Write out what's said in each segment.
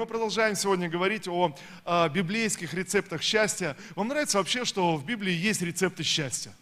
мы продолжаем сегодня говорить о, о библейских рецептах счастья. Вам нравится вообще, что в Библии есть рецепты счастья?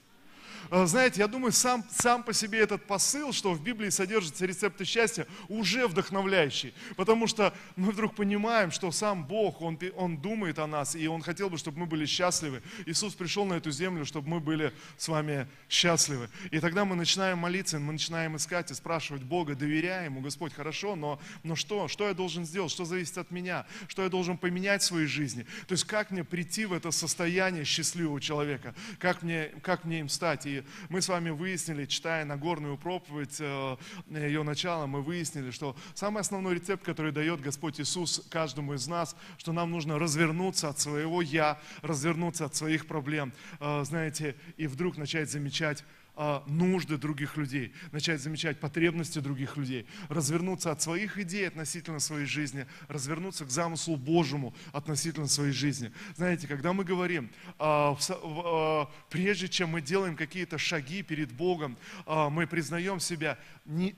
Э, знаете, я думаю, сам, сам по себе этот посыл, что в Библии содержатся рецепты счастья, уже вдохновляющий. Потому что мы вдруг понимаем, что сам Бог, Он, он думает о нас, и Он хотел бы, чтобы мы были счастливы. Иисус пришел на эту землю, чтобы мы были с вами счастливы. И тогда мы начинаем молиться, мы начинаем искать и спрашивать Бога, доверяя Ему, Господь, хорошо, но, но что? Что я должен сделать? Что зависит от меня? Что я должен поменять в своей жизни? То есть как мне прийти в это состояние счастливого человека? Как мне, как мне им стать? И мы с вами выяснили, читая Нагорную проповедь, э, ее начало, мы выяснили, что самый основной рецепт, который дает Господь Иисус каждому из нас, что нам нужно развернуться от своего «я», развернуться от своих проблем, э, знаете, и вдруг начать замечать а, нужды других людей, начать замечать потребности других людей, развернуться от своих идей относительно своей жизни, развернуться к замыслу Божьему относительно своей жизни. Знаете, когда мы говорим, а, а, прежде чем мы делаем какие-то шаги перед Богом, мы признаем себя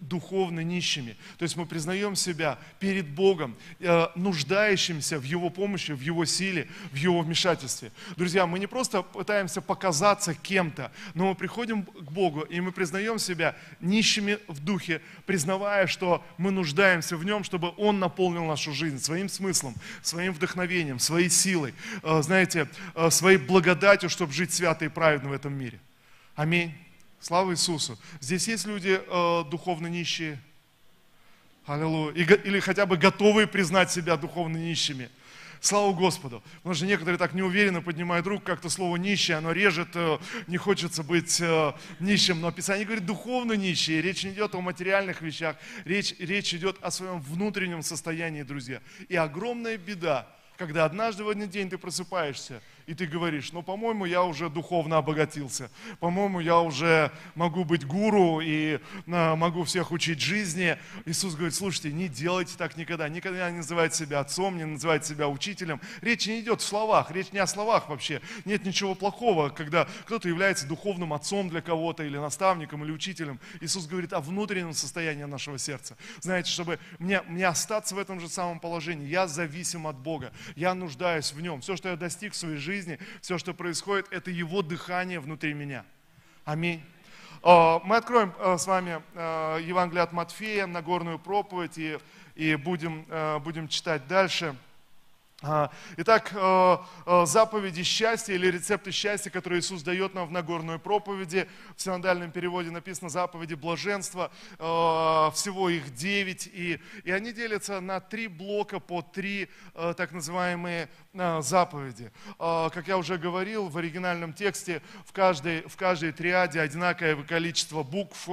духовно нищими. То есть мы признаем себя перед Богом, нуждающимся в Его помощи, в Его силе, в Его вмешательстве. Друзья, мы не просто пытаемся показаться кем-то, но мы приходим к Богу, и мы признаем себя нищими в духе, признавая, что мы нуждаемся в Нем, чтобы Он наполнил нашу жизнь своим смыслом, своим вдохновением, своей силой, э, знаете, э, своей благодатью, чтобы жить свято и праведно в этом мире. Аминь. Слава Иисусу. Здесь есть люди э, духовно нищие. Аллилуйя. Или хотя бы готовые признать себя духовно нищими. Слава Господу. Потому что некоторые так неуверенно поднимают руку, как-то слово нищее, оно режет, э, не хочется быть э, нищим. Но Писание говорит духовно нищие. Речь не идет о материальных вещах, речь, речь идет о своем внутреннем состоянии, друзья. И огромная беда, когда однажды в один день ты просыпаешься, и ты говоришь, ну, по-моему, я уже духовно обогатился, по-моему, я уже могу быть гуру и а, могу всех учить жизни. Иисус говорит, слушайте, не делайте так никогда, никогда не называйте себя отцом, не называйте себя учителем. Речь не идет в словах, речь не о словах вообще. Нет ничего плохого, когда кто-то является духовным отцом для кого-то, или наставником, или учителем. Иисус говорит о внутреннем состоянии нашего сердца. Знаете, чтобы мне, мне остаться в этом же самом положении, я зависим от Бога, я нуждаюсь в Нем. Все, что я достиг в своей жизни, жизни, все, что происходит, это Его дыхание внутри меня. Аминь. А, мы откроем а, с вами а, Евангелие от Матфея, Нагорную проповедь, и, и будем, будем читать дальше. Итак, заповеди счастья или рецепты счастья, которые Иисус дает нам в Нагорной проповеди, в синодальном переводе написано заповеди блаженства, всего их девять, и, и они делятся на три блока по три так называемые заповеди. Как я уже говорил, в оригинальном тексте в каждой, в каждой триаде одинаковое количество букв,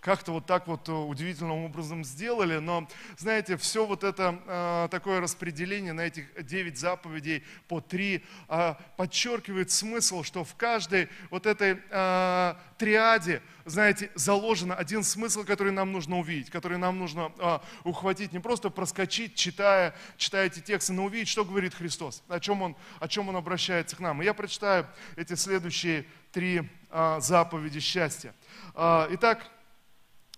как-то вот так вот удивительным образом сделали, но, знаете, все вот это такое распределение на этих 9 заповедей по 3, а, подчеркивает смысл, что в каждой вот этой а, триаде, знаете, заложен один смысл, который нам нужно увидеть, который нам нужно а, ухватить, не просто проскочить, читая, читая эти тексты, но увидеть, что говорит Христос, о чем Он, о чем он обращается к нам. И я прочитаю эти следующие три заповеди счастья. итак,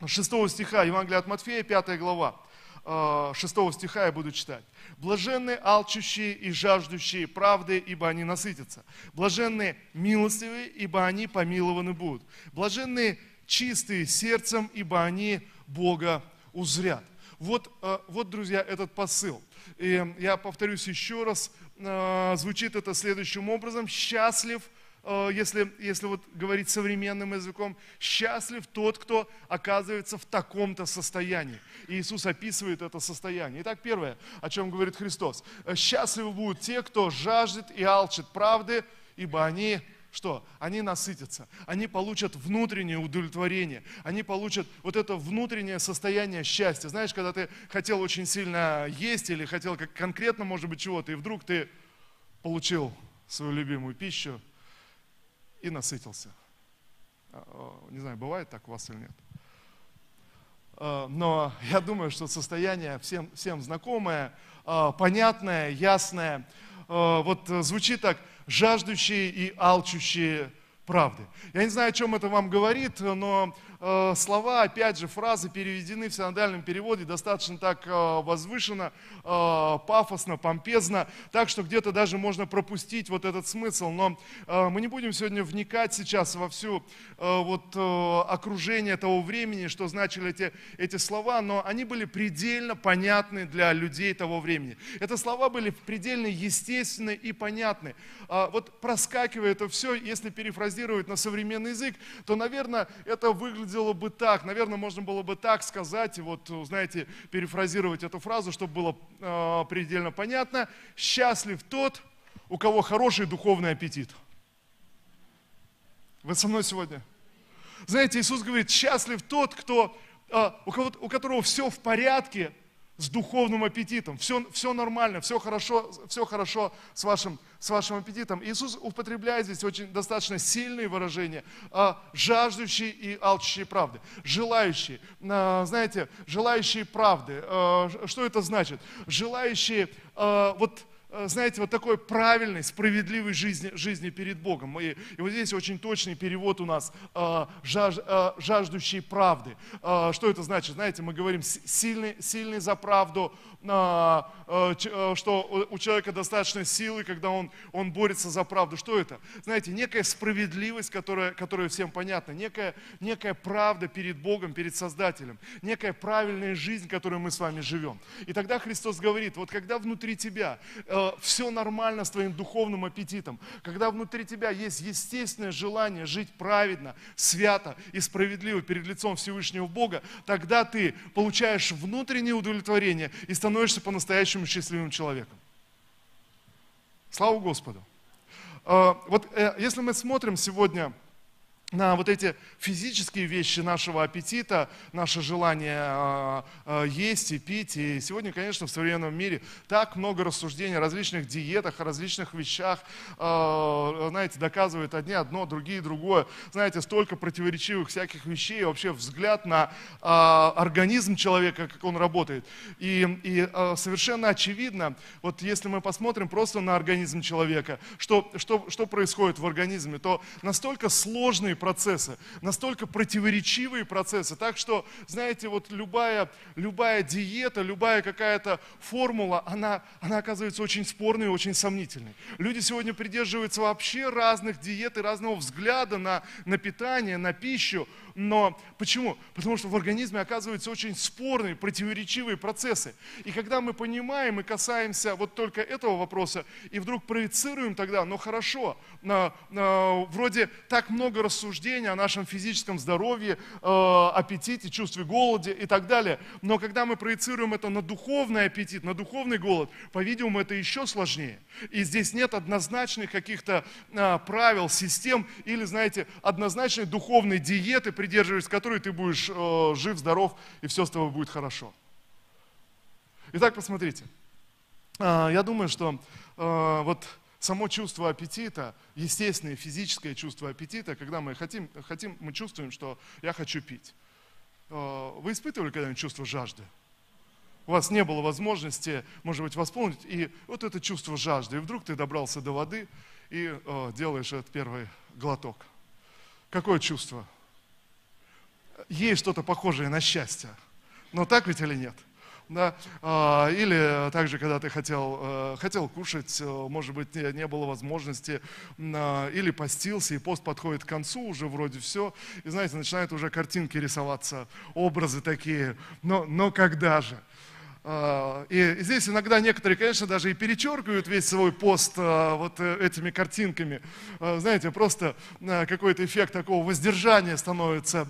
6 стиха Евангелия от Матфея, 5 глава. 6 стиха я буду читать. Блаженны алчущие и жаждущие правды, ибо они насытятся. Блаженны милостивые, ибо они помилованы будут. Блаженны чистые сердцем, ибо они Бога узрят. Вот, э, вот, друзья, этот посыл. И я повторюсь еще раз, э, звучит это следующим образом. Счастлив – если, если вот говорить современным языком, счастлив тот, кто оказывается в таком-то состоянии. И Иисус описывает это состояние. Итак, первое, о чем говорит Христос. «Э, счастливы будут те, кто жаждет и алчит правды, ибо они что? Они насытятся, они получат внутреннее удовлетворение, они получат вот это внутреннее состояние счастья. Знаешь, когда ты хотел очень сильно есть или хотел как конкретно, может быть, чего-то, и вдруг ты получил свою любимую пищу, и насытился. А, а, не знаю, бывает так у вас или нет. А, но я думаю, что состояние всем, всем знакомое, понятное, ясное. Вот звучит так, жаждущие и алчущие правды. Я не знаю, о чем это вам говорит, но э, слова, опять же, фразы переведены в синодальном переводе достаточно так э, возвышенно, э, пафосно, помпезно, так что где-то даже можно пропустить вот этот смысл. Но мы не будем сегодня вникать сейчас во всю вот окружение того времени, что значили эти, эти слова, но они были предельно понятны для людей того времени. Это слова были предельно естественны и понятны. А, вот проскакивая это все, если перефразировать на современный язык, то, наверное, это выглядело бы так, наверное, можно было бы так сказать, вот, знаете, перефразировать эту фразу, чтобы было э, предельно понятно. Счастлив тот, у кого хороший духовный аппетит. Вы со мной сегодня? Знаете, Иисус говорит, счастлив тот, кто, э, у, кого, у которого все в порядке с духовным аппетитом. Все, все нормально, все хорошо, все хорошо с вашим, с вашим аппетитом. Иисус употребляет здесь очень достаточно сильные выражения. А, жаждущие и алчущие правды. Желающие. А, знаете, желающие правды. А, что это значит? Желающие, вот знаете, вот такой правильной, справедливой жизни, жизни перед Богом. И, и вот здесь очень точный перевод у нас э, жаж, э, «жаждущие правды». Э, что это значит? Знаете, мы говорим «сильный, сильный за правду», э, э, э что у человека достаточно силы, когда он, он борется за правду. Что это? Знаете, некая справедливость, которая, которая всем понятна, некая, некая правда перед Богом, перед Создателем, некая правильная жизнь, которую мы с вами живем. И тогда Христос говорит, вот когда внутри тебя э, Э, все нормально с твоим духовным аппетитом, когда внутри тебя есть естественное желание жить праведно, свято и справедливо перед лицом Всевышнего Бога, тогда ты получаешь внутреннее удовлетворение и становишься по-настоящему счастливым человеком. Слава Господу! Э, вот э, если мы смотрим сегодня на вот эти физические вещи нашего аппетита, наше желание э, э, есть и пить. И сегодня, конечно, в современном мире так много рассуждений о различных диетах, о различных вещах. Э, знаете, доказывают одни одно, другие другое. Знаете, столько противоречивых всяких вещей, вообще взгляд на организм человека, как он работает. И, и совершенно очевидно, вот если мы посмотрим просто на организм человека, что, что, что происходит в организме, то настолько сложные процессы, настолько противоречивые процессы. Так что, знаете, вот любая, любая диета, любая какая-то формула, она, она оказывается очень спорной и очень сомнительной. Люди сегодня придерживаются вообще разных диет и разного взгляда на, на питание, на пищу. Но почему? Потому что в организме оказываются очень спорные, противоречивые процессы. И когда мы понимаем и касаемся вот только этого вопроса, и вдруг проецируем тогда, ну хорошо, на, на, вроде так много рассуждений о нашем физическом здоровье, э, аппетите, чувстве голода и так далее. Но когда мы проецируем это на духовный аппетит, на духовный голод, по-видимому, это еще сложнее. И здесь нет однозначных каких-то э, правил, систем или, знаете, однозначной духовной диеты, придерживаясь которой ты будешь э, жив, здоров, и все с тобой будет хорошо. Итак, посмотрите. Я думаю, что вот само чувство аппетита, естественное физическое чувство аппетита, когда мы хотим, хотим мы чувствуем, что я хочу пить. Э, вы испытывали когда-нибудь чувство жажды? У вас не было возможности, может быть, восполнить, и вот это чувство жажды. И вдруг ты добрался до воды и э, делаешь этот первый глоток. Какое чувство? есть что-то похожее на счастье. Но так ведь или нет? Да? А, или также, когда ты хотел, э, хотел кушать, э, может быть, не было возможности, а, или постился, и пост подходит к концу, уже вроде все, и знаете, начинают уже картинки рисоваться, образы такие, но, но когда же? А, и здесь иногда некоторые, конечно, даже и перечеркивают весь свой пост а, вот э, этими картинками. А, знаете, просто какой-то эффект такого воздержания становится,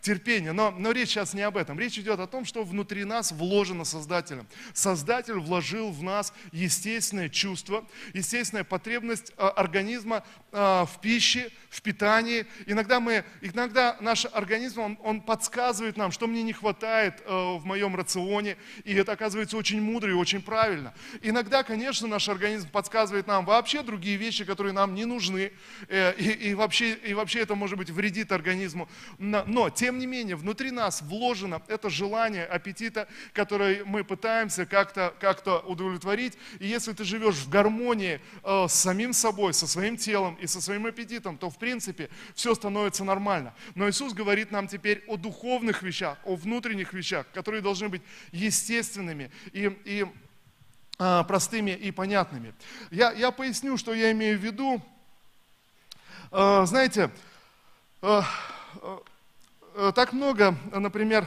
терпения. Но, но речь сейчас не об этом. Речь идет о том, что внутри нас вложено Создателем. Создатель вложил в нас естественное чувство, естественная потребность организма в пище, в питании. Иногда, мы, иногда наш организм, он, он подсказывает нам, что мне не хватает в моем рационе, и это оказывается очень мудро и очень правильно. Иногда, конечно, наш организм подсказывает нам вообще другие вещи, которые нам не нужны, э, и, и, вообще, и вообще это, может быть, вредит организму. Но, тем не менее, внутри нас вложено это желание аппетита, которое мы пытаемся как-то как удовлетворить. И если ты живешь в гармонии э, с самим собой, со своим телом и со своим аппетитом, то, в принципе, принципе, все становится нормально. Но Иисус говорит нам теперь о духовных вещах, о внутренних вещах, которые должны быть естественными и, и а, простыми и понятными. Я, я поясню, что я имею в виду. А, знаете, а, так много, например,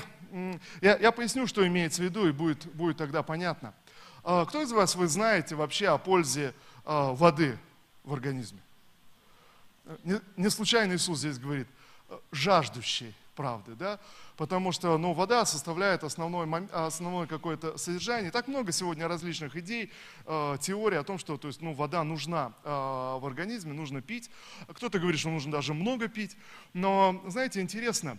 я, я поясню, что имеется в виду, и будет, будет тогда понятно. Кто из вас, вы знаете вообще о пользе воды в организме? Не, не случайно Иисус здесь говорит, жаждущий правды, да? потому что ну, вода составляет основной, основное какое-то содержание. Так много сегодня различных идей, э, теорий о том, что то есть, ну, вода нужна э, в организме, нужно пить. Кто-то говорит, что нужно даже много пить. Но, знаете, интересно,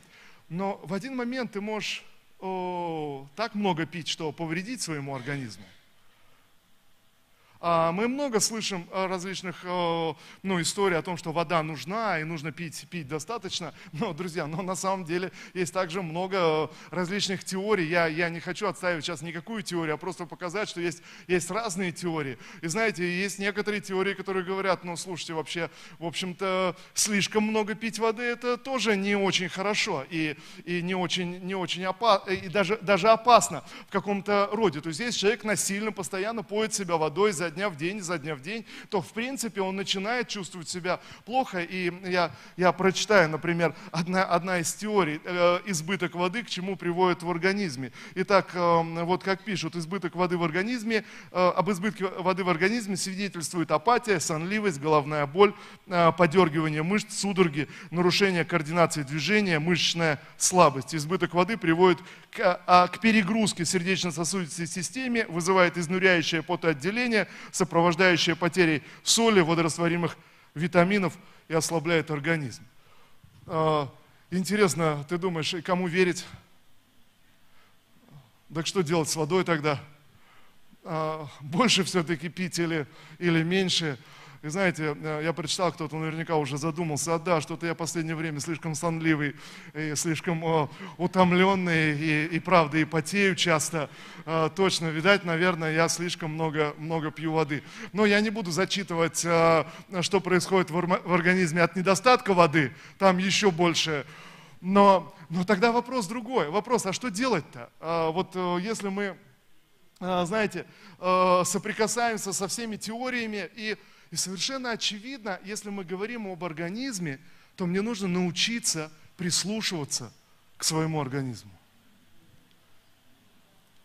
но в один момент ты можешь о, так много пить, что повредить своему организму. А, мы много слышим различных ну, историй о том, что вода нужна и нужно пить, пить достаточно. Но, друзья, но на самом деле есть также много различных теорий. Я, я не хочу отставить сейчас никакую теорию, а просто показать, что есть, есть разные теории. И знаете, есть некоторые теории, которые говорят, ну, слушайте, вообще, в общем-то, слишком много пить воды, это тоже не очень хорошо и, и не очень, не очень опасно, и даже, даже опасно в каком-то роде. То есть, если человек насильно, постоянно поет себя водой за дня в день, изо дня в день, то в принципе он начинает чувствовать себя плохо. И я, я прочитаю, например, одна, одна из теорий, э, избыток воды к чему приводит в организме. Итак, э, вот как пишут, избыток воды в организме, э, об избытке воды в организме свидетельствует апатия, сонливость, головная боль, э, подергивание мышц, судороги, нарушение координации движения, мышечная слабость. Избыток воды приводит к, а, к перегрузке сердечно-сосудистой системе, вызывает изнуряющее потоотделение, сопровождающее потерей соли, водорастворимых витаминов и ослабляет организм. А, интересно, ты думаешь, кому верить? Так что делать с водой тогда? А, больше все-таки пить или, или меньше? И знаете, э, я прочитал, кто-то наверняка уже задумался, а да, что-то я в последнее время слишком сонливый, и слишком о, утомленный, и, и правда, и потею часто. А, точно, видать, наверное, я слишком много, много пью воды. Но я не буду зачитывать, что происходит в, организме от недостатка воды, там еще больше. Но, но тогда вопрос другой. Вопрос, а что делать-то? Вот э, если мы, знаете, э, соприкасаемся со всеми теориями и и совершенно очевидно, если мы говорим об организме, то мне нужно научиться прислушиваться к своему организму.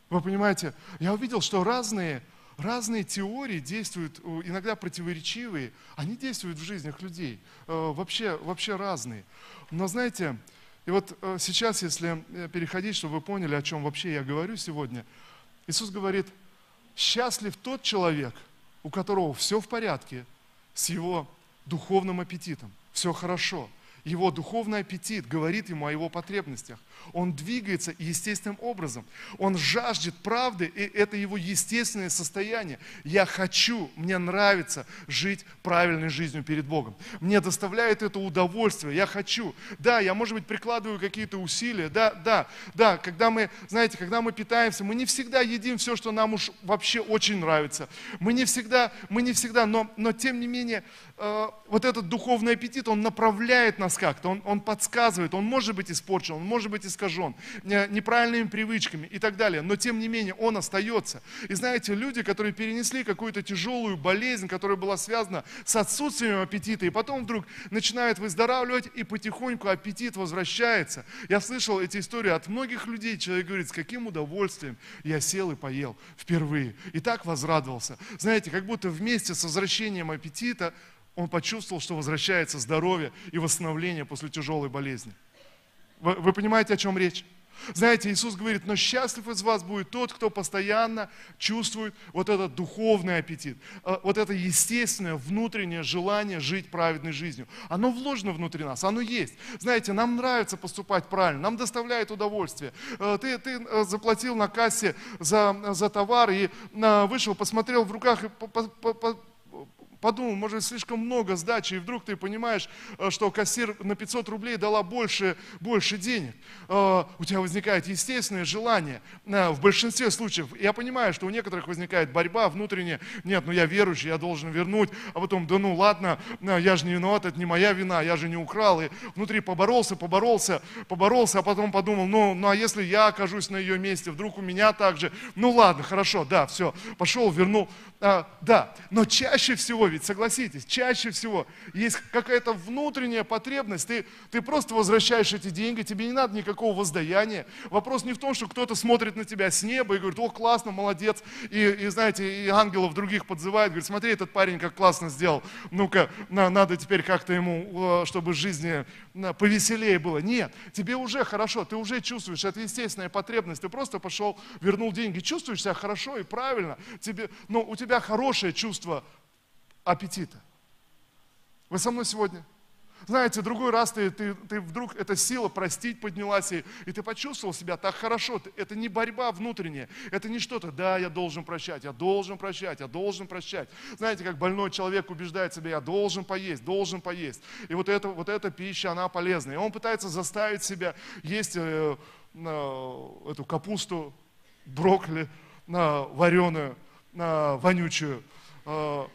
Вы понимаете, я увидел, что разные, разные теории действуют, иногда противоречивые, они действуют в жизнях людей, э, вообще, вообще разные. Но знаете, и вот э, сейчас, если э, переходить, чтобы вы поняли, о чем вообще я говорю сегодня, Иисус говорит, счастлив тот человек – у которого все в порядке с его духовным аппетитом, все хорошо – его духовный аппетит говорит ему о его потребностях. Он двигается естественным образом. Он жаждет правды, и это его естественное состояние. Я хочу, мне нравится жить правильной жизнью перед Богом. Мне доставляет это удовольствие, я хочу. Да, я, может быть, прикладываю какие-то усилия, да, да, да. Когда мы, знаете, когда мы питаемся, мы не всегда едим все, что нам уж вообще очень нравится. Мы не всегда, мы не всегда, но, но тем не менее, вот этот духовный аппетит, он направляет нас как-то, он, он подсказывает, он может быть испорчен, он может быть искажен неправильными привычками и так далее, но тем не менее он остается. И знаете, люди, которые перенесли какую-то тяжелую болезнь, которая была связана с отсутствием аппетита, и потом вдруг начинают выздоравливать, и потихоньку аппетит возвращается. Я слышал эти истории от многих людей, человек говорит, с каким удовольствием я сел и поел впервые, и так возрадовался. Знаете, как будто вместе с возвращением аппетита он почувствовал, что возвращается здоровье и восстановление после тяжелой болезни. Вы, вы понимаете, о чем речь? Знаете, Иисус говорит, но счастлив из вас будет тот, кто постоянно чувствует вот этот духовный аппетит, э, вот это естественное внутреннее желание жить праведной жизнью. Оно вложено внутри нас, оно есть. Знаете, нам нравится поступать правильно, нам доставляет удовольствие. Э, ты, ты э, заплатил на кассе за, за товар и вышел, посмотрел в руках, и подумал, может, слишком много сдачи, и вдруг ты понимаешь, э, что кассир на 500 рублей дала больше, больше денег. Э, у тебя возникает естественное желание. Э, в большинстве случаев, я понимаю, что у некоторых возникает борьба внутренняя. Нет, ну я верующий, я должен вернуть. А потом, да ну ладно, я же не виноват, это не моя вина, я же не украл. И внутри поборолся, поборолся, поборолся, а потом подумал, ну, ну а если я окажусь на ее месте, вдруг у меня так же. Ну ладно, хорошо, да, все, пошел, вернул. А, да, но чаще всего, ведь согласитесь, чаще всего есть какая-то внутренняя потребность, ты, ты просто возвращаешь эти деньги, тебе не надо никакого воздаяния. Вопрос не в том, что кто-то смотрит на тебя с неба и говорит, о, классно, молодец, и, и знаете, и ангелов других подзывает, говорит, смотри, этот парень как классно сделал, ну-ка, на, надо теперь как-то ему, чтобы жизни повеселее было. Нет, тебе уже хорошо, ты уже чувствуешь, это естественная потребность, ты просто пошел, вернул деньги, чувствуешь себя хорошо и правильно, тебе, но у тебя хорошее чувство аппетита. Вы со мной сегодня? Знаете, другой раз ты, ты, ты вдруг, эта сила простить поднялась, и, и ты почувствовал себя так хорошо. Это не борьба внутренняя, это не что-то, да, я должен прощать, я должен прощать, я должен прощать. Знаете, как больной человек убеждает себя, я должен поесть, должен поесть. И вот, это, вот эта пища, она полезная. И он пытается заставить себя есть э, э, эту капусту, брокколи, на вареную, на вонючую. Э,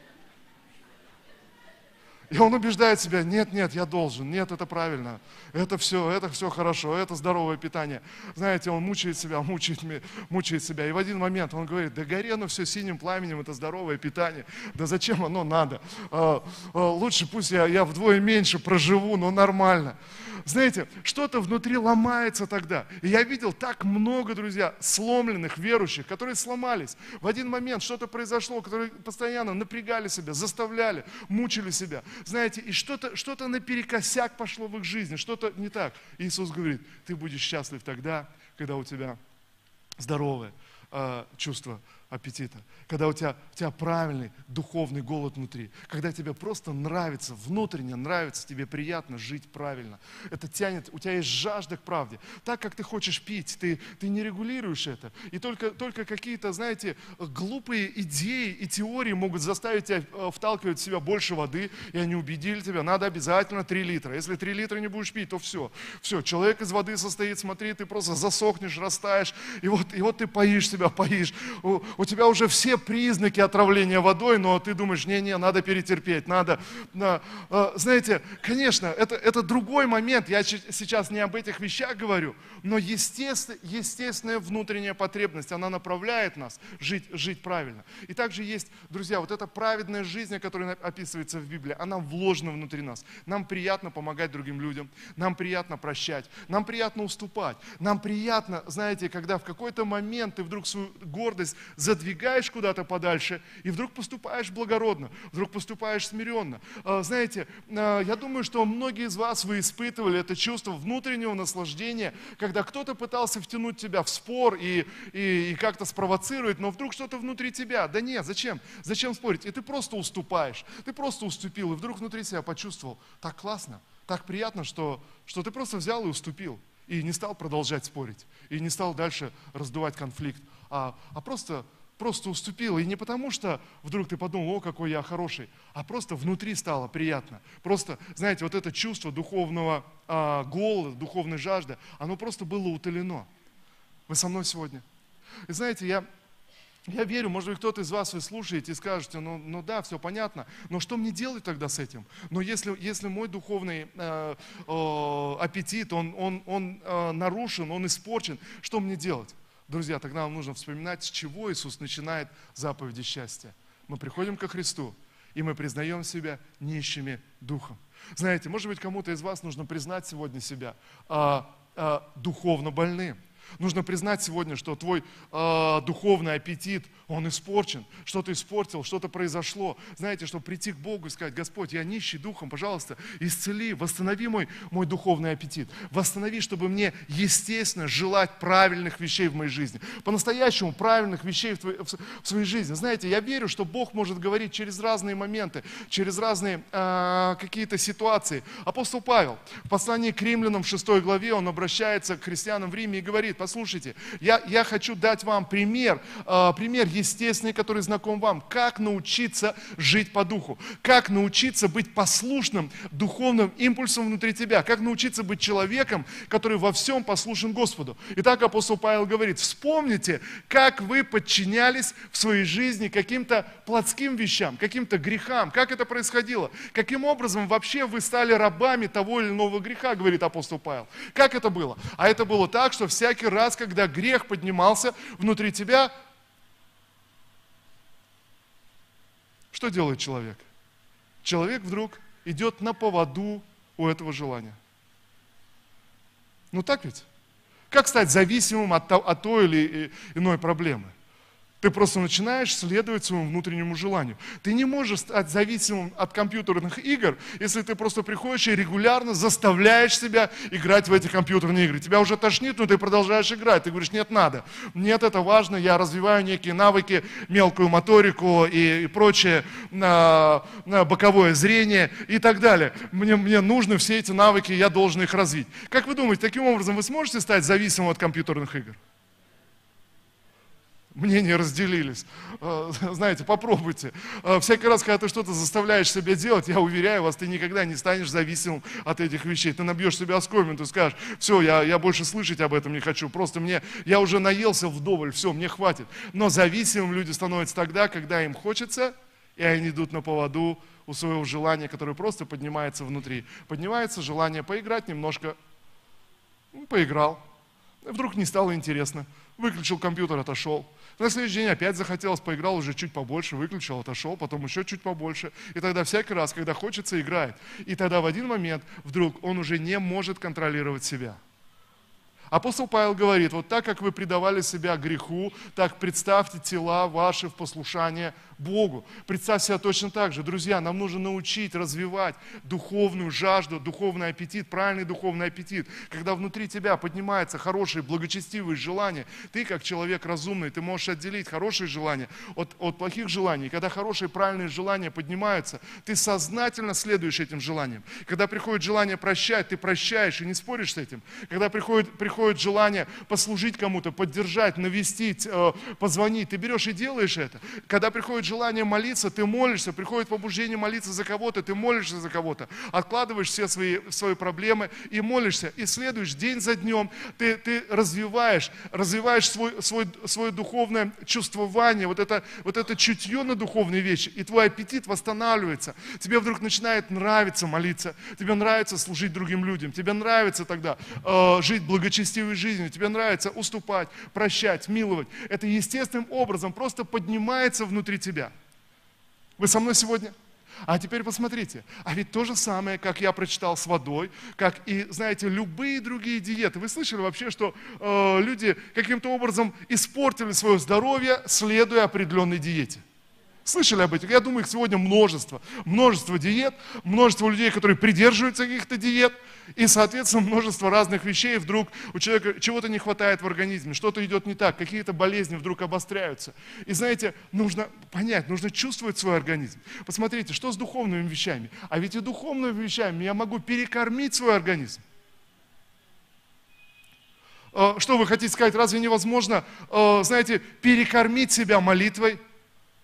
и он убеждает себя, нет, нет, я должен, нет, это правильно, это все, это все хорошо, это здоровое питание. Знаете, он мучает себя, мучает, мучает себя. И в один момент он говорит, да горе оно все синим пламенем, это здоровое питание, да зачем оно надо? А, а, лучше пусть я, я вдвое меньше проживу, но нормально. Знаете, что-то внутри ломается тогда. И я видел так много, друзья, сломленных верующих, которые сломались. В один момент что-то произошло, которые постоянно напрягали себя, заставляли, мучили себя. Знаете, и что-то что наперекосяк пошло в их жизни, что-то не так. Иисус говорит, ты будешь счастлив тогда, когда у тебя здоровое э, чувство аппетита, когда у тебя, у тебя правильный духовный голод внутри, когда тебе просто нравится, внутренне нравится, тебе приятно жить правильно. Это тянет, у тебя есть жажда к правде. Так, как ты хочешь пить, ты, ты не регулируешь это. И только, только какие-то, знаете, глупые идеи и теории могут заставить тебя э, вталкивать в себя больше воды, и они убедили тебя, надо обязательно 3 литра. Если 3 литра не будешь пить, то все. Все, человек из воды состоит, смотри, ты просто засохнешь, растаешь, и вот, и вот ты поишь себя, поишь у тебя уже все признаки отравления водой, но ты думаешь, не-не, надо перетерпеть, надо. А, знаете, конечно, это, это другой момент, я сейчас не об этих вещах говорю, но естественная внутренняя потребность, она направляет нас жить, жить правильно. И также есть, друзья, вот эта праведная жизнь, которая описывается в Библии, она вложена внутри нас. Нам приятно помогать другим людям, нам приятно прощать, нам приятно уступать, нам приятно, знаете, когда в какой-то момент ты вдруг свою гордость задвигаешь куда-то подальше, и вдруг поступаешь благородно, вдруг поступаешь смиренно. А, знаете, а, я думаю, что многие из вас, вы испытывали это чувство внутреннего наслаждения, когда кто-то пытался втянуть тебя в спор и, и, и как-то спровоцировать, но вдруг что-то внутри тебя. Да нет, зачем? Зачем спорить? И ты просто уступаешь, ты просто уступил, и вдруг внутри себя почувствовал, так классно, так приятно, что, что ты просто взял и уступил и не стал продолжать спорить, и не стал дальше раздувать конфликт, а, а просто просто уступил. И не потому, что вдруг ты подумал, о, какой я хороший, а просто внутри стало приятно. Просто, знаете, вот это чувство духовного а, голода, духовной жажды, оно просто было утолено. Вы со мной сегодня? И знаете, я, я верю, может быть, кто-то из вас вы слушаете и скажете, ну, ну да, все понятно, но что мне делать тогда с этим? Но если, если мой духовный э, э, аппетит, он, он, он э, нарушен, он испорчен, что мне делать? Друзья, тогда нам нужно вспоминать, с чего Иисус начинает заповеди счастья. Мы приходим ко Христу, и мы признаем себя нищими духом. Знаете, может быть, кому-то из вас нужно признать сегодня себя а, а, духовно больным. Нужно признать сегодня, что твой э, духовный аппетит, он испорчен, что-то испортил, что-то произошло. Знаете, чтобы прийти к Богу и сказать, Господь, я нищий духом, пожалуйста, исцели, восстанови мой, мой духовный аппетит. Восстанови, чтобы мне, естественно, желать правильных вещей в моей жизни. По-настоящему правильных вещей в, твоей, в, в своей жизни. Знаете, я верю, что Бог может говорить через разные моменты, через разные э, какие-то ситуации. Апостол Павел в послании к римлянам в 6 главе, он обращается к христианам в Риме и говорит, Послушайте, я, я хочу дать вам пример, э, пример естественный, который знаком вам. Как научиться жить по духу, как научиться быть послушным духовным импульсом внутри тебя, как научиться быть человеком, который во всем послушен Господу. Итак, апостол Павел говорит, вспомните, как вы подчинялись в своей жизни каким-то плотским вещам, каким-то грехам, как это происходило, каким образом вообще вы стали рабами того или иного греха, говорит апостол Павел. Как это было? А это было так, что всякий раз, когда грех поднимался внутри тебя, что делает человек? Человек вдруг идет на поводу у этого желания. Ну так ведь? Как стать зависимым от, от той или иной проблемы? Ты просто начинаешь следовать своему внутреннему желанию. Ты не можешь стать зависимым от компьютерных игр, если ты просто приходишь и регулярно заставляешь себя играть в эти компьютерные игры. Тебя уже тошнит, но ты продолжаешь играть. Ты говоришь, нет, надо. Нет, это важно, я развиваю некие навыки, мелкую моторику и, и прочее, на, на боковое зрение и так далее. Мне, мне нужны все эти навыки, я должен их развить. Как вы думаете, таким образом вы сможете стать зависимым от компьютерных игр? Мнения разделились. Э, знаете, попробуйте. Э, всякий раз, когда ты что-то заставляешь себя делать, я уверяю вас, ты никогда не станешь зависимым от этих вещей. Ты набьешь себя оскомин, ты скажешь, все, я, я больше слышать об этом не хочу, просто мне, я уже наелся вдоволь, все, мне хватит. Но зависимым люди становятся тогда, когда им хочется, и они идут на поводу у своего желания, которое просто поднимается внутри. Поднимается желание поиграть немножко, ну, поиграл, вдруг не стало интересно, выключил компьютер, отошел. На следующий день опять захотелось, поиграл уже чуть побольше, выключил, отошел, потом еще чуть побольше. И тогда всякий раз, когда хочется, играет. И тогда в один момент вдруг он уже не может контролировать себя. Апостол Павел говорит, вот так как вы предавали себя греху, так представьте тела ваши в послушание Богу. Представь себя точно так же. Друзья, нам нужно научить развивать духовную жажду, духовный аппетит, правильный духовный аппетит. Когда внутри тебя поднимается хорошие, благочестивые желания, ты как человек разумный, ты можешь отделить хорошие желания от, от плохих желаний. Когда хорошие, правильные желания поднимаются, ты сознательно следуешь этим желаниям. Когда приходит желание прощать, ты прощаешь и не споришь с этим. Когда приходит, приходит желание послужить кому-то, поддержать, навестить, э, позвонить, ты берешь и делаешь это. Когда приходит желание молиться, ты молишься, приходит побуждение молиться за кого-то, ты молишься за кого-то, откладываешь все свои, свои проблемы и молишься, и следуешь день за днем, ты, ты развиваешь, развиваешь свой, свой, свое духовное чувствование, вот это, вот это чутье на духовные вещи, и твой аппетит восстанавливается. Тебе вдруг начинает нравиться молиться, тебе нравится служить другим людям, тебе нравится тогда э, жить благочестивой жизнью, тебе нравится уступать, прощать, миловать. Это естественным образом просто поднимается внутри тебя. Вы со мной сегодня? А теперь посмотрите, а ведь то же самое, как я прочитал с водой, как и, знаете, любые другие диеты. Вы слышали вообще, что э, люди каким-то образом испортили свое здоровье, следуя определенной диете? Слышали об этом? Я думаю, их сегодня множество. Множество диет, множество людей, которые придерживаются каких-то диет, и, соответственно, множество разных вещей. Вдруг у человека чего-то не хватает в организме, что-то идет не так, какие-то болезни вдруг обостряются. И знаете, нужно понять, нужно чувствовать свой организм. Посмотрите, что с духовными вещами? А ведь и духовными вещами я могу перекормить свой организм. Э, что вы хотите сказать, разве невозможно, э, знаете, перекормить себя молитвой?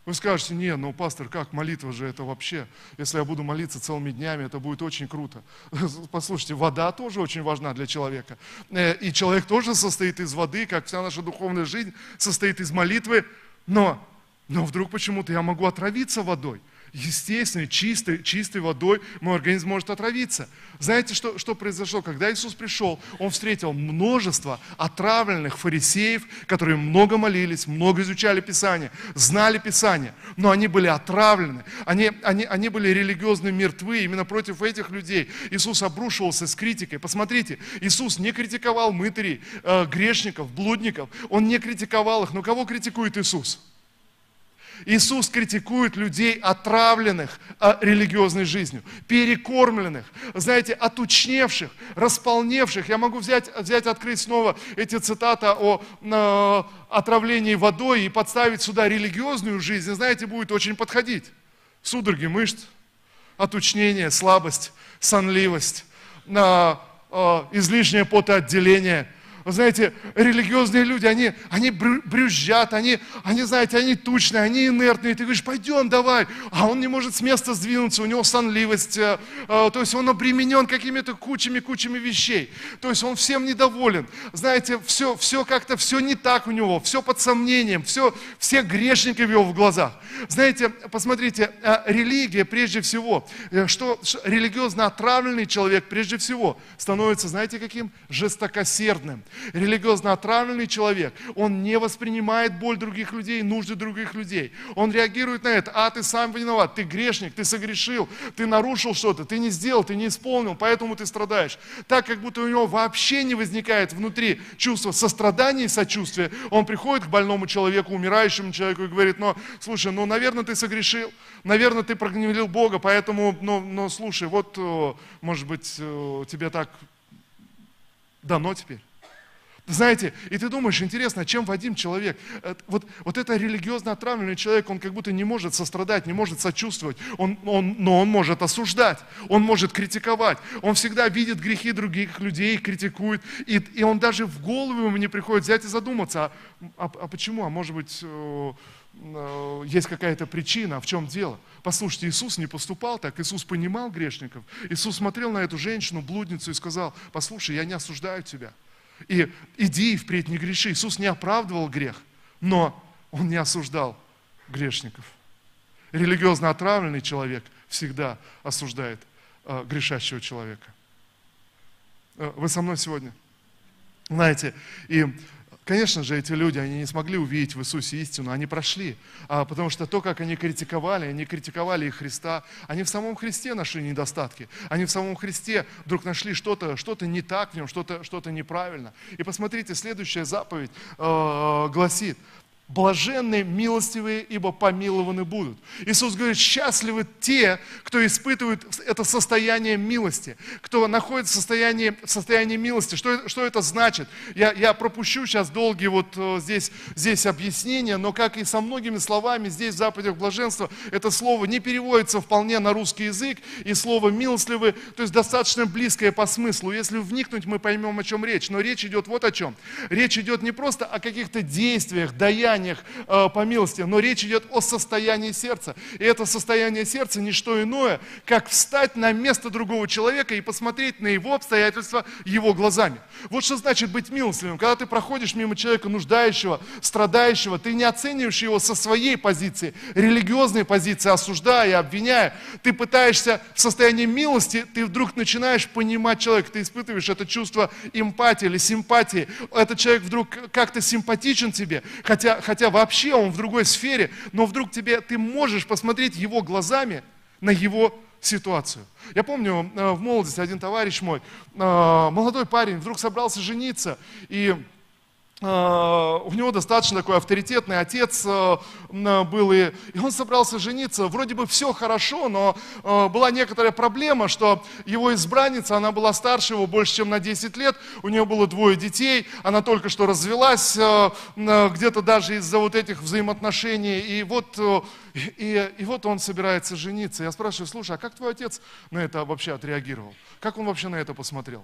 Вы скажете, не, ну, пастор, как молитва же это вообще? Если я буду молиться целыми днями, это будет очень круто. Послушайте, вода тоже очень важна для человека. Э, и человек тоже состоит из воды, как вся наша духовная жизнь состоит из молитвы. Но, но вдруг почему-то я могу отравиться водой естественной, чистой, чистой водой мой организм может отравиться. Знаете, что, что произошло? Когда Иисус пришел, Он встретил множество отравленных фарисеев, которые много молились, много изучали Писание, знали Писание, но они были отравлены, они, они, они были религиозно мертвы. Именно против этих людей Иисус обрушивался с критикой. Посмотрите, Иисус не критиковал мытарей, э, грешников, блудников, Он не критиковал их. Но кого критикует Иисус? Иисус критикует людей, отравленных а, религиозной жизнью, перекормленных, знаете, отучневших, располневших. Я могу взять, взять открыть снова эти цитаты о, о отравлении водой и подставить сюда религиозную жизнь. Знаете, будет очень подходить. Судороги мышц, отучнение, слабость, сонливость, на, излишнее потоотделение, Вы знаете, религиозные люди, они, они брюзжат, они, они, знаете, они тучные, они инертные. Ты говоришь, пойдем, давай. А он не может с места сдвинуться, у него сонливость. Э, э, то есть он обременен какими-то кучами-кучами вещей. То есть он всем недоволен. Знаете, все, все как-то, все не так у него, все под сомнением, все, все грешники в его в глазах. Знаете, посмотрите, э, религия прежде всего, что религиозно отравленный человек прежде всего становится, знаете, каким? Жестокосердным религиозно отравленный человек, он не воспринимает боль других людей, нужды других людей. Он реагирует на это, а ты сам виноват, ты грешник, ты согрешил, ты нарушил что-то, ты не сделал, ты не исполнил, поэтому ты страдаешь. Так, как будто у него вообще не возникает внутри чувства сострадания и сочувствия, он приходит к больному человеку, умирающему человеку и говорит, ну, слушай, ну, наверное, ты согрешил, наверное, ты прогневил Бога, поэтому, ну, ну слушай, вот, может быть, тебе так дано теперь. Знаете, и ты думаешь, интересно, чем Вадим человек? Э, вот, вот это религиозно отравленный человек, он как будто не может сострадать, не может сочувствовать, он, он, но он может осуждать, он может критиковать, он всегда видит грехи других людей, критикует, и, и он даже в голову ему не приходит взять и задуматься, а, а, а почему, а может быть, э, э, есть какая-то причина, а в чем дело? Послушайте, Иисус не поступал так, Иисус понимал грешников, Иисус смотрел на эту женщину, блудницу и сказал, послушай, я не осуждаю тебя, и иди и впредь не греши. Иисус не оправдывал грех, но Он не осуждал грешников. Религиозно отравленный человек всегда осуждает э, грешащего человека. Э, вы со мной сегодня? Знаете, и Конечно же, эти люди, они не смогли увидеть в Иисусе истину, они прошли, а, потому что то, как они критиковали, они критиковали и Христа, они в самом Христе нашли недостатки, они в самом Христе вдруг нашли что-то что не так в нем, что-то что неправильно. И посмотрите, следующая заповедь э, гласит, Блаженные, милостивые, ибо помилованы будут. Иисус говорит, счастливы те, кто испытывает это состояние милости, кто находится в состоянии, в состоянии милости. Что, что это значит? Я, я пропущу сейчас долгие вот э, здесь, здесь объяснения, но как и со многими словами здесь в заповедях блаженства, это слово не переводится вполне на русский язык, и слово милостливый, то есть достаточно близкое по смыслу. Если вникнуть, мы поймем, о чем речь. Но речь идет вот о чем. Речь идет не просто о каких-то действиях, даяниях, деяниях э, по милости, но речь идет о состоянии сердца. И это состояние сердца не что иное, как встать на место другого человека и посмотреть на его обстоятельства его глазами. Вот что значит быть милостливым. Когда ты проходишь мимо человека нуждающего, страдающего, ты не оцениваешь его со своей позиции, религиозной позиции, осуждая, обвиняя. Ты пытаешься в состоянии милости, ты вдруг начинаешь понимать человека, ты испытываешь это чувство эмпатии или симпатии. Этот человек вдруг как-то симпатичен тебе, хотя, хотя вообще он в другой сфере, но вдруг тебе, ты можешь посмотреть его глазами на его ситуацию. Я помню, э, в молодости один товарищ мой, э, молодой парень, вдруг собрался жениться, и у него достаточно такой авторитетный отец а, был, и, он собрался жениться. Вроде бы все хорошо, но а, была некоторая проблема, что его избранница, она была старше его больше, чем на 10 лет, у нее было двое детей, она только что развелась, где-то даже из-за вот этих взаимоотношений, и вот, и, и вот он собирается жениться. Я спрашиваю, слушай, а как твой отец на это вообще отреагировал? Как он вообще на это посмотрел?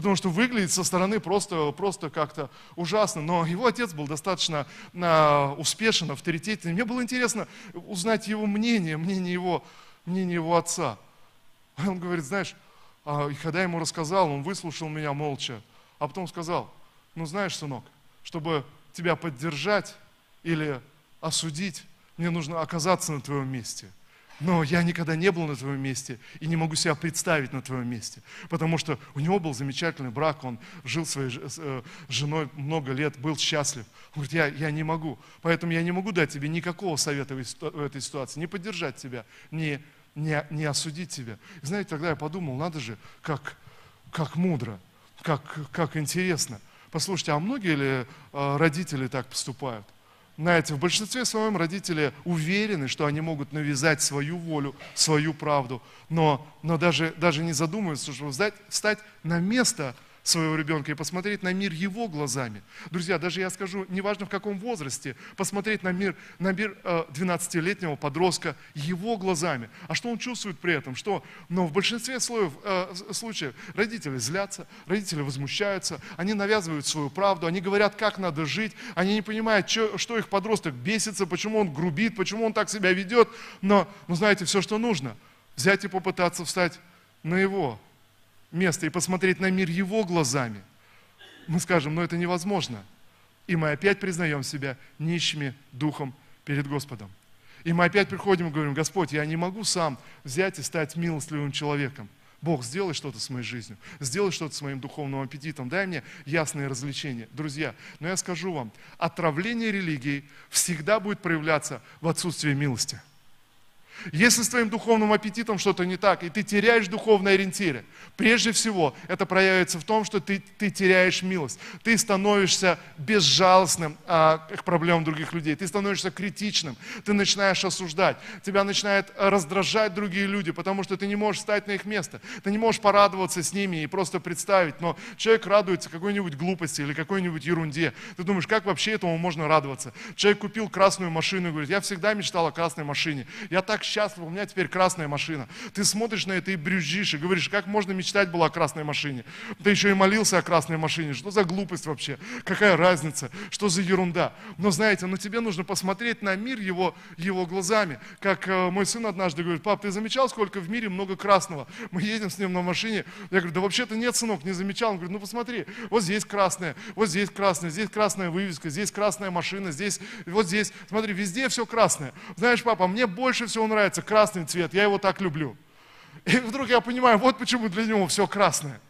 Потому что выглядит со стороны просто, просто как-то ужасно. Но его отец был достаточно а, успешен, авторитетен. Мне было интересно узнать его мнение, мнение его, мнение его отца. Он говорит, знаешь, а, и когда ему рассказал, он выслушал меня молча, а потом сказал, ну знаешь, сынок, чтобы тебя поддержать или осудить, мне нужно оказаться на твоем месте – но я никогда не был на твоем месте и не могу себя представить на твоем месте. Потому что у него был замечательный брак, он жил своей э, женой много лет, был счастлив. Он говорит, я, я не могу, поэтому я не могу дать тебе никакого совета в этой ситуации, не поддержать тебя, не, не, не осудить тебя. И знаете, тогда я подумал, надо же, как, как мудро, как, как интересно. Послушайте, а многие ли э, родители так поступают? Знаете, в большинстве своем родители уверены, что они могут навязать свою волю, свою правду, но, но даже, даже не задумываются, чтобы встать, встать на место своего ребенка и посмотреть на мир его глазами. Друзья, даже я скажу, неважно в каком возрасте, посмотреть на мир, на мир 12-летнего э, подростка его глазами. А что он чувствует при этом? Что? Но в большинстве слоев, э, случаев родители злятся, родители возмущаются, они навязывают свою правду, они говорят, как надо жить, они не понимают, что, что их подросток бесится, почему он грубит, почему он так себя ведет. Но, ну знаете, все, что нужно, взять и попытаться встать на его место и посмотреть на мир его глазами, мы скажем, ну это невозможно. И мы опять признаем себя нищими духом перед Господом. И мы опять приходим и говорим, Господь, я не могу сам взять и стать милостливым человеком. Бог, сделай что-то с моей жизнью, сделай что-то с моим духовным аппетитом, дай мне ясные развлечения. Друзья, но я скажу вам, отравление религией всегда будет проявляться в отсутствии милости – если с твоим духовным аппетитом что-то не так, и ты теряешь духовные ориентиры, прежде всего это проявится в том, что ты, ты теряешь милость. Ты становишься безжалостным а, к проблемам других людей. Ты становишься критичным. Ты начинаешь осуждать. Тебя начинают раздражать другие люди, потому что ты не можешь встать на их место. Ты не можешь порадоваться с ними и просто представить. Но человек радуется какой-нибудь глупости или какой-нибудь ерунде. Ты думаешь, как вообще этому можно радоваться? Человек купил красную машину и говорит, я всегда мечтал о красной машине. Я так счастлив, у меня теперь красная машина. Ты смотришь на это и брюзжишь, и говоришь, как можно мечтать было о красной машине. Ты еще и молился о красной машине. Что за глупость вообще? Какая разница? Что за ерунда? Но знаете, но тебе нужно посмотреть на мир его, его глазами. Как э, мой сын однажды говорит, пап, ты замечал, сколько в мире много красного? Мы едем с ним на машине. Я говорю, да вообще-то нет, сынок, не замечал. Он говорит, ну посмотри, вот здесь красная, вот здесь красная, здесь красная вывеска, здесь красная машина, здесь, вот здесь. Смотри, везде все красное. Знаешь, папа, мне больше всего нравится нравится красный цвет, я его так люблю. И вдруг я понимаю, вот почему для него все красное.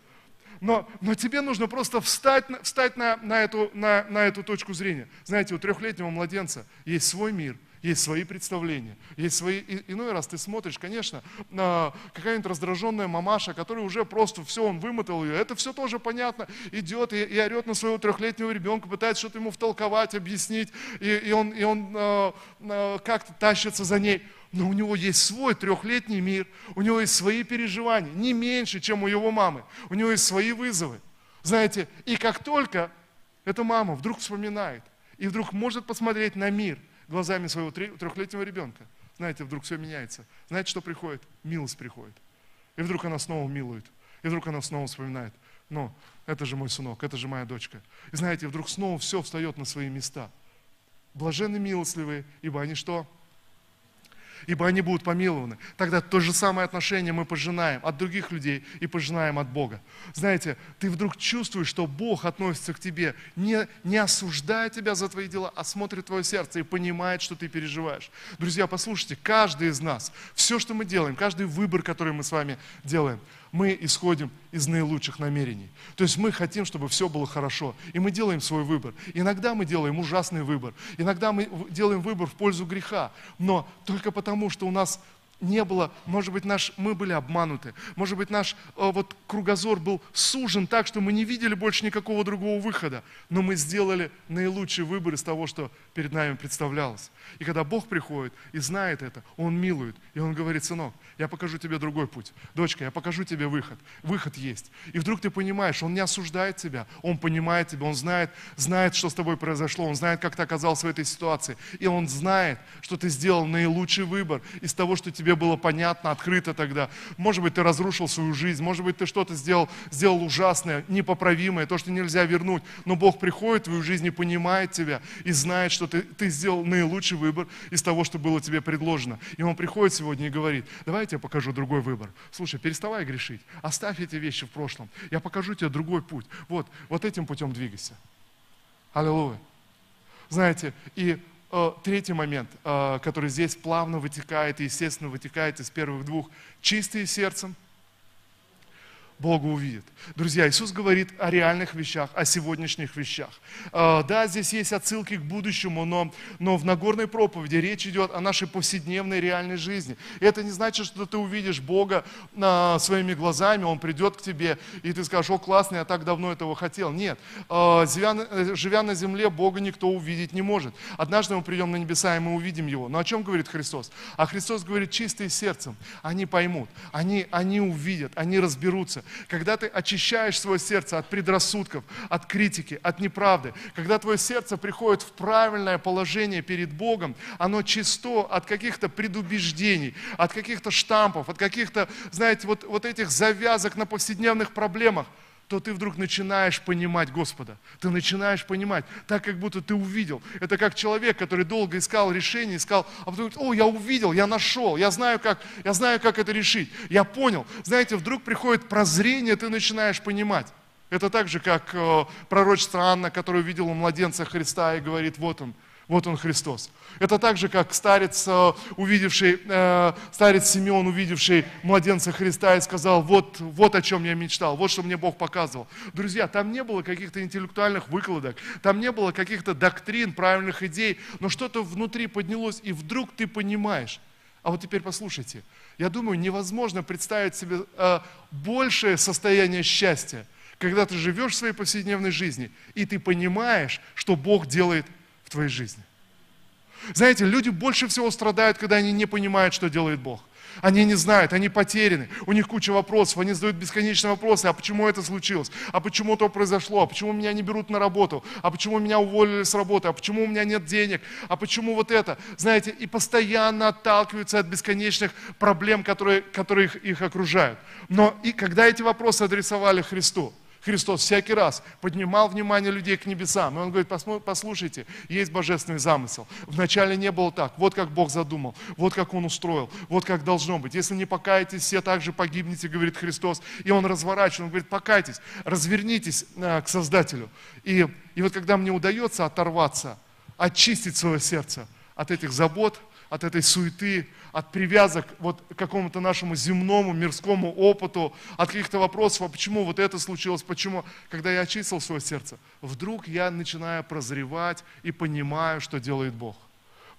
Но, но тебе нужно просто встать, встать на, на, эту, на, на эту точку зрения. Знаете, у трехлетнего младенца есть свой мир, есть свои представления, есть свои... И, иной раз ты смотришь, конечно, на какая-нибудь раздраженная мамаша, которая уже просто все, он вымотал ее, это все тоже понятно, идет и, и орет на своего трехлетнего ребенка, пытается что-то ему втолковать, объяснить, и, и он, и он э, э, как-то тащится за ней но у него есть свой трехлетний мир, у него есть свои переживания, не меньше, чем у его мамы, у него есть свои вызовы. Знаете, и как только эта мама вдруг вспоминает, и вдруг может посмотреть на мир глазами своего трехлетнего ребенка, знаете, вдруг все меняется. Знаете, что приходит? Милость приходит. И вдруг она снова милует. И вдруг она снова вспоминает. Но это же мой сынок, это же моя дочка. И знаете, вдруг снова все встает на свои места. Блаженны милостливые, ибо они что? Ибо они будут помилованы. Тогда то же самое отношение мы пожинаем от других людей и пожинаем от Бога. Знаете, ты вдруг чувствуешь, что Бог относится к тебе, не, не осуждая тебя за твои дела, а смотрит твое сердце и понимает, что ты переживаешь. Друзья, послушайте, каждый из нас, все, что мы делаем, каждый выбор, который мы с вами делаем – мы исходим из наилучших намерений. То есть мы хотим, чтобы все было хорошо. И мы делаем свой выбор. Иногда мы делаем ужасный выбор. Иногда мы делаем выбор в пользу греха. Но только потому, что у нас не было, может быть, наш, мы были обмануты, может быть, наш э, вот, кругозор был сужен так, что мы не видели больше никакого другого выхода, но мы сделали наилучший выбор из того, что перед нами представлялось. И когда Бог приходит и знает это, Он милует, и Он говорит, сынок, я покажу тебе другой путь. Дочка, я покажу тебе выход. Выход есть. И вдруг ты понимаешь, Он не осуждает тебя, Он понимает тебя, Он знает, знает, что с тобой произошло, Он знает, как ты оказался в этой ситуации. И Он знает, что ты сделал наилучший выбор из того, что тебе было понятно, открыто тогда. Может быть, ты разрушил свою жизнь, может быть, ты что-то сделал, сделал ужасное, непоправимое, то, что нельзя вернуть. Но Бог приходит в твою жизнь и понимает тебя, и знает, что ты, ты сделал наилучший выбор из того, что было тебе предложено. И Он приходит сегодня и говорит, давай я тебе покажу другой выбор. Слушай, переставай грешить, оставь эти вещи в прошлом. Я покажу тебе другой путь. Вот, вот этим путем двигайся. Аллилуйя. Знаете, и третий момент, э, который здесь плавно вытекает и, естественно, вытекает из первых двух. Чистые сердцем – Бога увидит. Друзья, Иисус говорит о реальных вещах, о сегодняшних вещах. А, да, здесь есть отсылки к будущему, но, но в Нагорной проповеди речь идет о нашей повседневной реальной жизни. И это не значит, что ты увидишь Бога а, своими глазами, Он придет к тебе, и ты скажешь, о, классно, я так давно этого хотел. Нет, а, живя на земле, Бога никто увидеть не может. Однажды мы придем на небеса, и мы увидим Его. Но о чем говорит Христос? А Христос говорит, чистые сердцем, они поймут, они, они увидят, они разберутся. Когда ты очищаешь свое сердце от предрассудков, от критики, от неправды, когда твое сердце приходит в правильное положение перед Богом, оно чисто от каких-то предубеждений, от каких-то штампов, от каких-то, знаете, вот, вот этих завязок на повседневных проблемах, то ты вдруг начинаешь понимать Господа. Ты начинаешь понимать, так как будто ты увидел. Это как человек, который долго искал решение, искал, а потом говорит, о, я увидел, я нашел, я знаю, как, я знаю, как это решить. Я понял. Знаете, вдруг приходит прозрение, ты начинаешь понимать. Это так же, как э, пророчество Анна, которая увидела младенца Христа и говорит, вот он, вот он Христос. Это так же, как старец, э, увидевший, э, старец Симеон, увидевший младенца Христа и сказал, вот, вот о чем я мечтал, вот что мне Бог показывал. Друзья, там не было каких-то интеллектуальных выкладок, там не было каких-то доктрин, правильных идей, но что-то внутри поднялось, и вдруг ты понимаешь. А вот теперь послушайте, я думаю, невозможно представить себе э, большее состояние счастья, когда ты живешь в своей повседневной жизни, и ты понимаешь, что Бог делает твоей жизни. Знаете, люди больше всего страдают, когда они не понимают, что делает Бог. Они не знают, они потеряны, у них куча вопросов, они задают бесконечные вопросы, а почему это случилось, а почему то произошло, а почему меня не берут на работу, а почему меня уволили с работы, а почему у меня нет денег, а почему вот это, знаете, и постоянно отталкиваются от бесконечных проблем, которые, которые их, их окружают. Но и когда эти вопросы адресовали Христу, Христос всякий раз поднимал внимание людей к небесам. И Он говорит, послушайте, есть божественный замысел. Вначале не было так. Вот как Бог задумал, вот как Он устроил, вот как должно быть. Если не покаетесь, все также погибнете, говорит Христос. И Он разворачивает, Он говорит, покайтесь, развернитесь э, к Создателю. И, и вот когда мне удается оторваться, очистить свое сердце от этих забот, от этой суеты, от привязок вот к какому-то нашему земному, мирскому опыту, от каких-то вопросов, а почему вот это случилось, почему, когда я очистил свое сердце, вдруг я начинаю прозревать и понимаю, что делает Бог.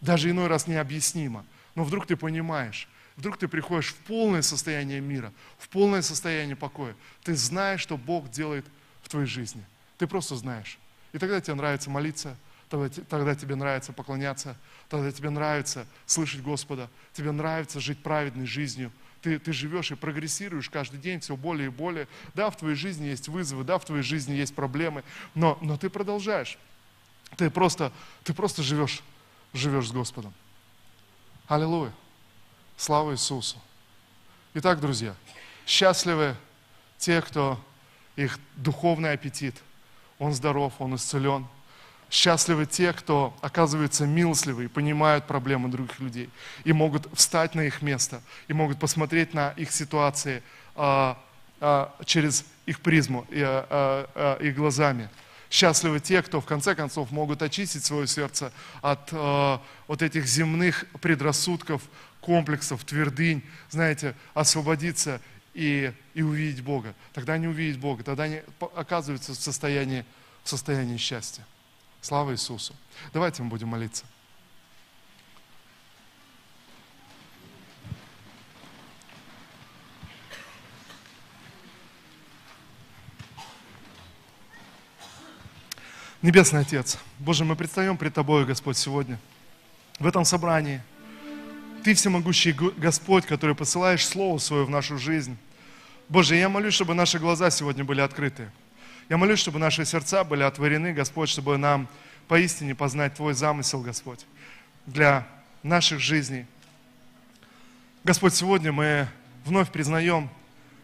Даже иной раз необъяснимо, но вдруг ты понимаешь, вдруг ты приходишь в полное состояние мира, в полное состояние покоя. Ты знаешь, что Бог делает в твоей жизни. Ты просто знаешь. И тогда тебе нравится молиться, тогда, тебе нравится поклоняться, тогда тебе нравится слышать Господа, тебе нравится жить праведной жизнью. Ты, ты живешь и прогрессируешь каждый день все более и более. Да, в твоей жизни есть вызовы, да, в твоей жизни есть проблемы, но, но ты продолжаешь. Ты просто, ты просто живешь, живешь с Господом. Аллилуйя. Слава Иисусу. Итак, друзья, счастливы те, кто их духовный аппетит, он здоров, он исцелен – Счастливы те, кто оказывается милостливы и понимают проблемы других людей, и могут встать на их место, и могут посмотреть на их ситуации а, а, через их призму и, а, а, а, их глазами. Счастливы те, кто в конце концов могут очистить свое сердце от а, вот этих земных предрассудков, комплексов, твердынь, знаете, освободиться и, и увидеть Бога. Тогда они увидят Бога, тогда они оказываются в состоянии, в состоянии счастья. Слава Иисусу. Давайте мы будем молиться. Небесный Отец, Боже, мы предстаем пред Тобою, Господь, сегодня, в этом собрании. Ты всемогущий Господь, который посылаешь Слово Свое в нашу жизнь. Боже, я молюсь, чтобы наши глаза сегодня были открыты. Я молюсь, чтобы наши сердца были отворены, Господь, чтобы нам поистине познать Твой замысел, Господь, для наших жизней. Господь, сегодня мы вновь признаем,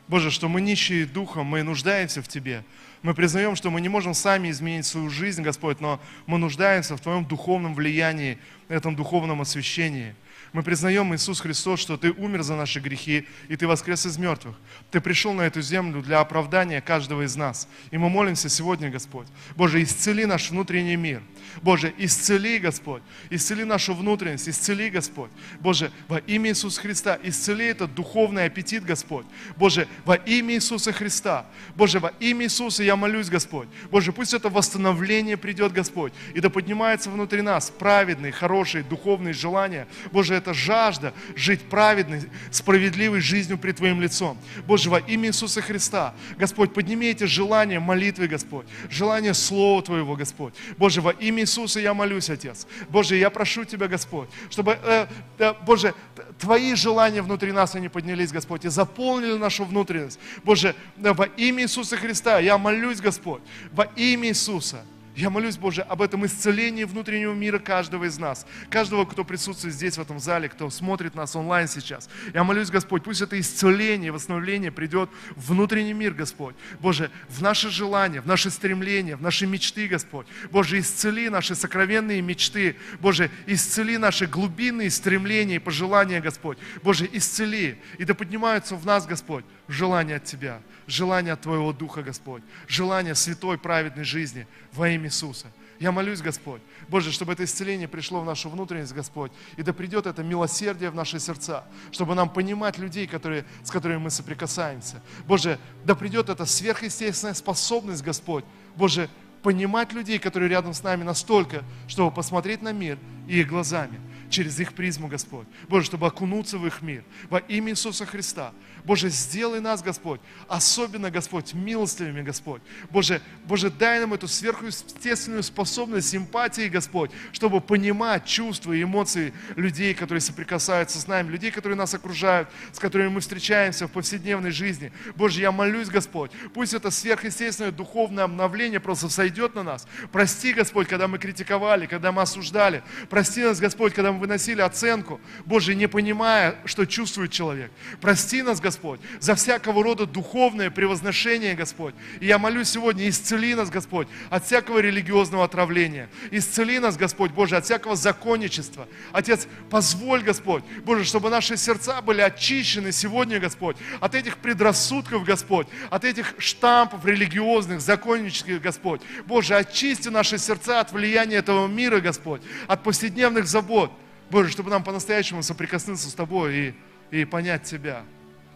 Боже, что мы нищие духом, мы нуждаемся в Тебе. Мы признаем, что мы не можем сами изменить свою жизнь, Господь, но мы нуждаемся в Твоем духовном влиянии, этом духовном освящении – мы признаем, Иисус Христос, что Ты умер за наши грехи, и Ты воскрес из мертвых. Ты пришел на эту землю для оправдания каждого из нас. И мы молимся сегодня, Господь. Боже, исцели наш внутренний мир. Боже, исцели, Господь. Исцели нашу внутренность, исцели, Господь. Боже, во имя Иисуса Христа, исцели этот духовный аппетит, Господь. Боже, во имя Иисуса Христа. Боже, во имя Иисуса я молюсь, Господь. Боже, пусть это восстановление придет, Господь. И да поднимается внутри нас праведные, хорошие, духовные желания. Боже, это эта жажда жить праведной, справедливой жизнью пред Твоим лицом. Боже, во имя Иисуса Христа, Господь, подними эти желания молитвы, Господь, желание Слова Твоего, Господь. Боже, во имя Иисуса я молюсь, Отец. Боже, я прошу Тебя, Господь, чтобы, э, э, Боже, Твои желания внутри нас, они поднялись, Господь, и заполнили нашу внутренность. Боже, во имя Иисуса Христа я молюсь, Господь, во имя Иисуса. Я молюсь, Боже, об этом исцелении внутреннего мира каждого из нас, каждого, кто присутствует здесь, в этом зале, кто смотрит нас онлайн сейчас. Я молюсь, Господь, пусть это исцеление, восстановление придет в внутренний мир, Господь. Боже, в наши желания, в наши стремления, в наши мечты, Господь. Боже, исцели наши сокровенные мечты. Боже, исцели наши глубинные стремления и пожелания, Господь. Боже, исцели. И да поднимаются в нас, Господь, желание от Тебя, желание от Твоего Духа, Господь, желание святой, праведной жизни во имя Иисуса. Я молюсь, Господь, Боже, чтобы это исцеление пришло в нашу внутренность, Господь, и да придет это милосердие в наши сердца, чтобы нам понимать людей, которые, с которыми мы соприкасаемся. Боже, да придет эта сверхъестественная способность, Господь, Боже, понимать людей, которые рядом с нами настолько, чтобы посмотреть на мир и их глазами, через их призму, Господь. Боже, чтобы окунуться в их мир. Во имя Иисуса Христа. Боже, сделай нас, Господь, особенно, Господь, милостливыми, Господь. Боже, Боже, дай нам эту сверхъестественную способность симпатии, Господь, чтобы понимать чувства и эмоции людей, которые соприкасаются с нами, людей, которые нас окружают, с которыми мы встречаемся в повседневной жизни. Боже, я молюсь, Господь, пусть это сверхъестественное духовное обновление просто сойдет на нас. Прости, Господь, когда мы критиковали, когда мы осуждали. Прости нас, Господь, когда мы выносили оценку, Боже, не понимая, что чувствует человек. Прости нас, Господь, Господь, за всякого рода духовное превозношение, Господь. И я молюсь сегодня, исцели нас, Господь, от всякого религиозного отравления. Исцели нас, Господь, Боже, от всякого законничества. Отец, позволь, Господь, Боже, чтобы наши сердца были очищены сегодня, Господь, от этих предрассудков, Господь, от этих штампов религиозных, законнических, Господь. Боже, очисти наши сердца от влияния этого мира, Господь, от повседневных забот. Боже, чтобы нам по-настоящему соприкоснуться с Тобой и, и понять Тебя.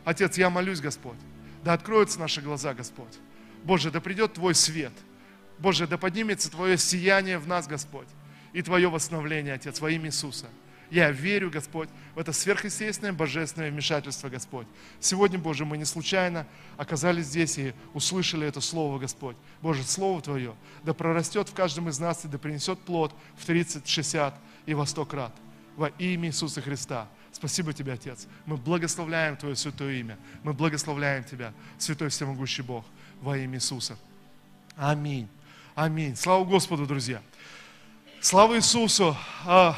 Отец, я молюсь, Господь, да откроются наши глаза, Господь. Боже, да придет Твой свет. Боже, да поднимется Твое сияние в нас, Господь, и Твое восстановление, Отец, во имя Иисуса. Я верю, Господь, в это сверхъестественное божественное вмешательство, Господь. Сегодня, Боже, мы не случайно оказались здесь и услышали это Слово, Господь. Боже, Слово Твое да прорастет в каждом из нас и да принесет плод в 30, 60 и во 100 крат. Во имя Иисуса Христа. Спасибо Тебе, Отец. Мы благословляем Твое святое имя. Мы благословляем Тебя, Святой Всемогущий Бог, во имя Иисуса. Аминь. Аминь. Слава Господу, друзья. Слава Иисусу. А,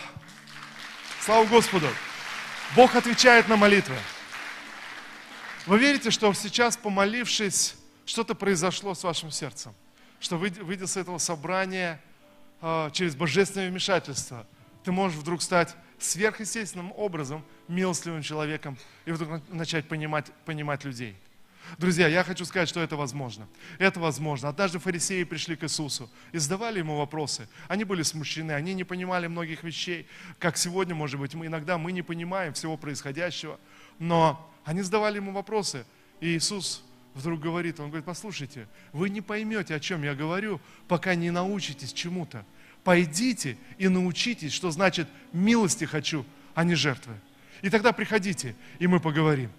слава Господу. Бог отвечает на молитвы. Вы верите, что сейчас, помолившись, что-то произошло с вашим сердцем? Что выйдя с этого собрания а, через божественное вмешательство, ты можешь вдруг стать сверхъестественным образом милостливым человеком и вдруг начать понимать, понимать людей. Друзья, я хочу сказать, что это возможно. Это возможно. Однажды фарисеи пришли к Иисусу и задавали ему вопросы. Они были смущены, они не понимали многих вещей, как сегодня, может быть, мы иногда мы не понимаем всего происходящего, но они задавали ему вопросы, и Иисус вдруг говорит, он говорит, послушайте, вы не поймете, о чем я говорю, пока не научитесь чему-то пойдите и научитесь, что значит милости хочу, а не жертвы. И тогда приходите, и мы поговорим.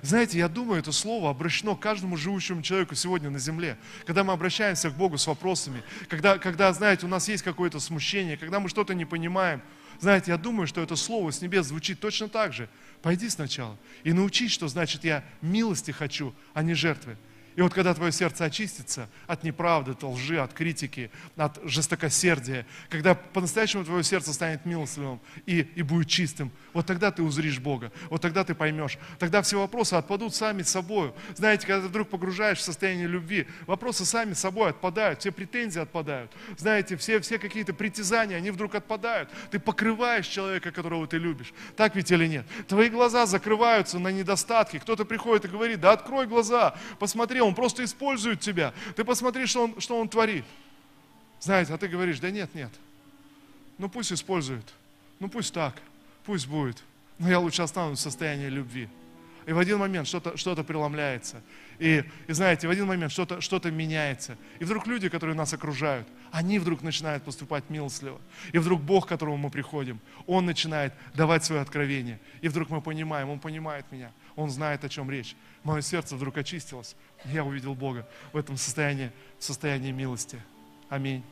Знаете, я думаю, это слово обращено каждому живущему человеку сегодня на земле. Когда мы обращаемся к Богу с вопросами, когда, когда знаете, у нас есть какое-то смущение, когда мы что-то не понимаем, знаете, я думаю, что это слово с небес звучит точно так же. Пойди сначала и научись, что значит я милости хочу, а не жертвы. И вот когда твое сердце очистится от неправды, от лжи, от критики, от жестокосердия, когда по-настоящему твое сердце станет милостливым и, и будет чистым, вот тогда ты узришь Бога, вот тогда ты поймешь. Тогда все вопросы отпадут сами собой. Знаете, когда ты вдруг погружаешь в состояние любви, вопросы сами собой отпадают, все претензии отпадают. Знаете, все, все какие-то притязания, они вдруг отпадают. Ты покрываешь человека, которого ты любишь. Так ведь или нет? Твои глаза закрываются на недостатки. Кто-то приходит и говорит, да открой глаза, посмотри, он просто использует тебя. Ты посмотри, что он, что он творит. Знаете, а ты говоришь, да нет, нет. Ну пусть использует. Ну пусть так. Пусть будет. Но я лучше останусь в состоянии любви. И в один момент что-то что преломляется. И, и знаете, в один момент что-то что меняется. И вдруг люди, которые нас окружают, они вдруг начинают поступать милостливо. И вдруг Бог, к которому мы приходим, Он начинает давать свое откровение. И вдруг мы понимаем, Он понимает меня, Он знает, о чем речь. Мое сердце вдруг очистилось. Я увидел Бога в этом состоянии, состоянии милости. Аминь.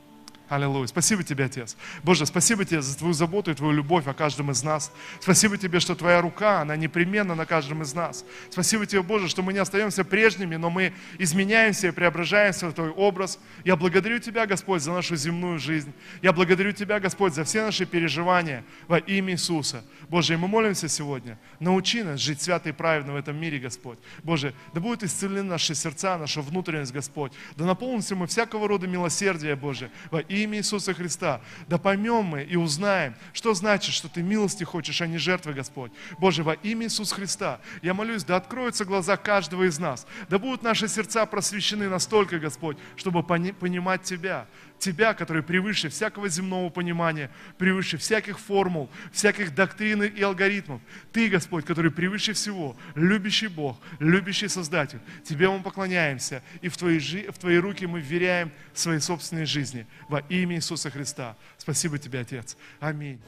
Аллилуйя. Спасибо тебе, Отец. Боже, спасибо тебе за твою заботу и твою любовь о каждом из нас. Спасибо тебе, что твоя рука, она непременно на каждом из нас. Спасибо тебе, Боже, что мы не остаемся прежними, но мы изменяемся и преображаемся в твой образ. Я благодарю тебя, Господь, за нашу земную жизнь. Я благодарю тебя, Господь, за все наши переживания во имя Иисуса. Боже, и мы молимся сегодня. Научи нас жить свято и правильно в этом мире, Господь. Боже, да будут исцелены наши сердца, наша внутренность, Господь. Да наполнимся мы всякого рода милосердия, Боже, во имя имя Иисуса Христа. Да поймем мы и узнаем, что значит, что Ты милости хочешь, а не жертвы, Господь. Боже, во имя Иисуса Христа, я молюсь, да откроются глаза каждого из нас, да будут наши сердца просвещены настолько, Господь, чтобы понимать Тебя, Тебя, который превыше всякого земного понимания, превыше всяких формул, всяких доктрин и алгоритмов. Ты, Господь, который превыше всего, любящий Бог, любящий Создатель. Тебе мы поклоняемся, и в Твои, в Твои руки мы вверяем свои собственные жизни во имя Иисуса Христа. Спасибо Тебе, Отец. Аминь.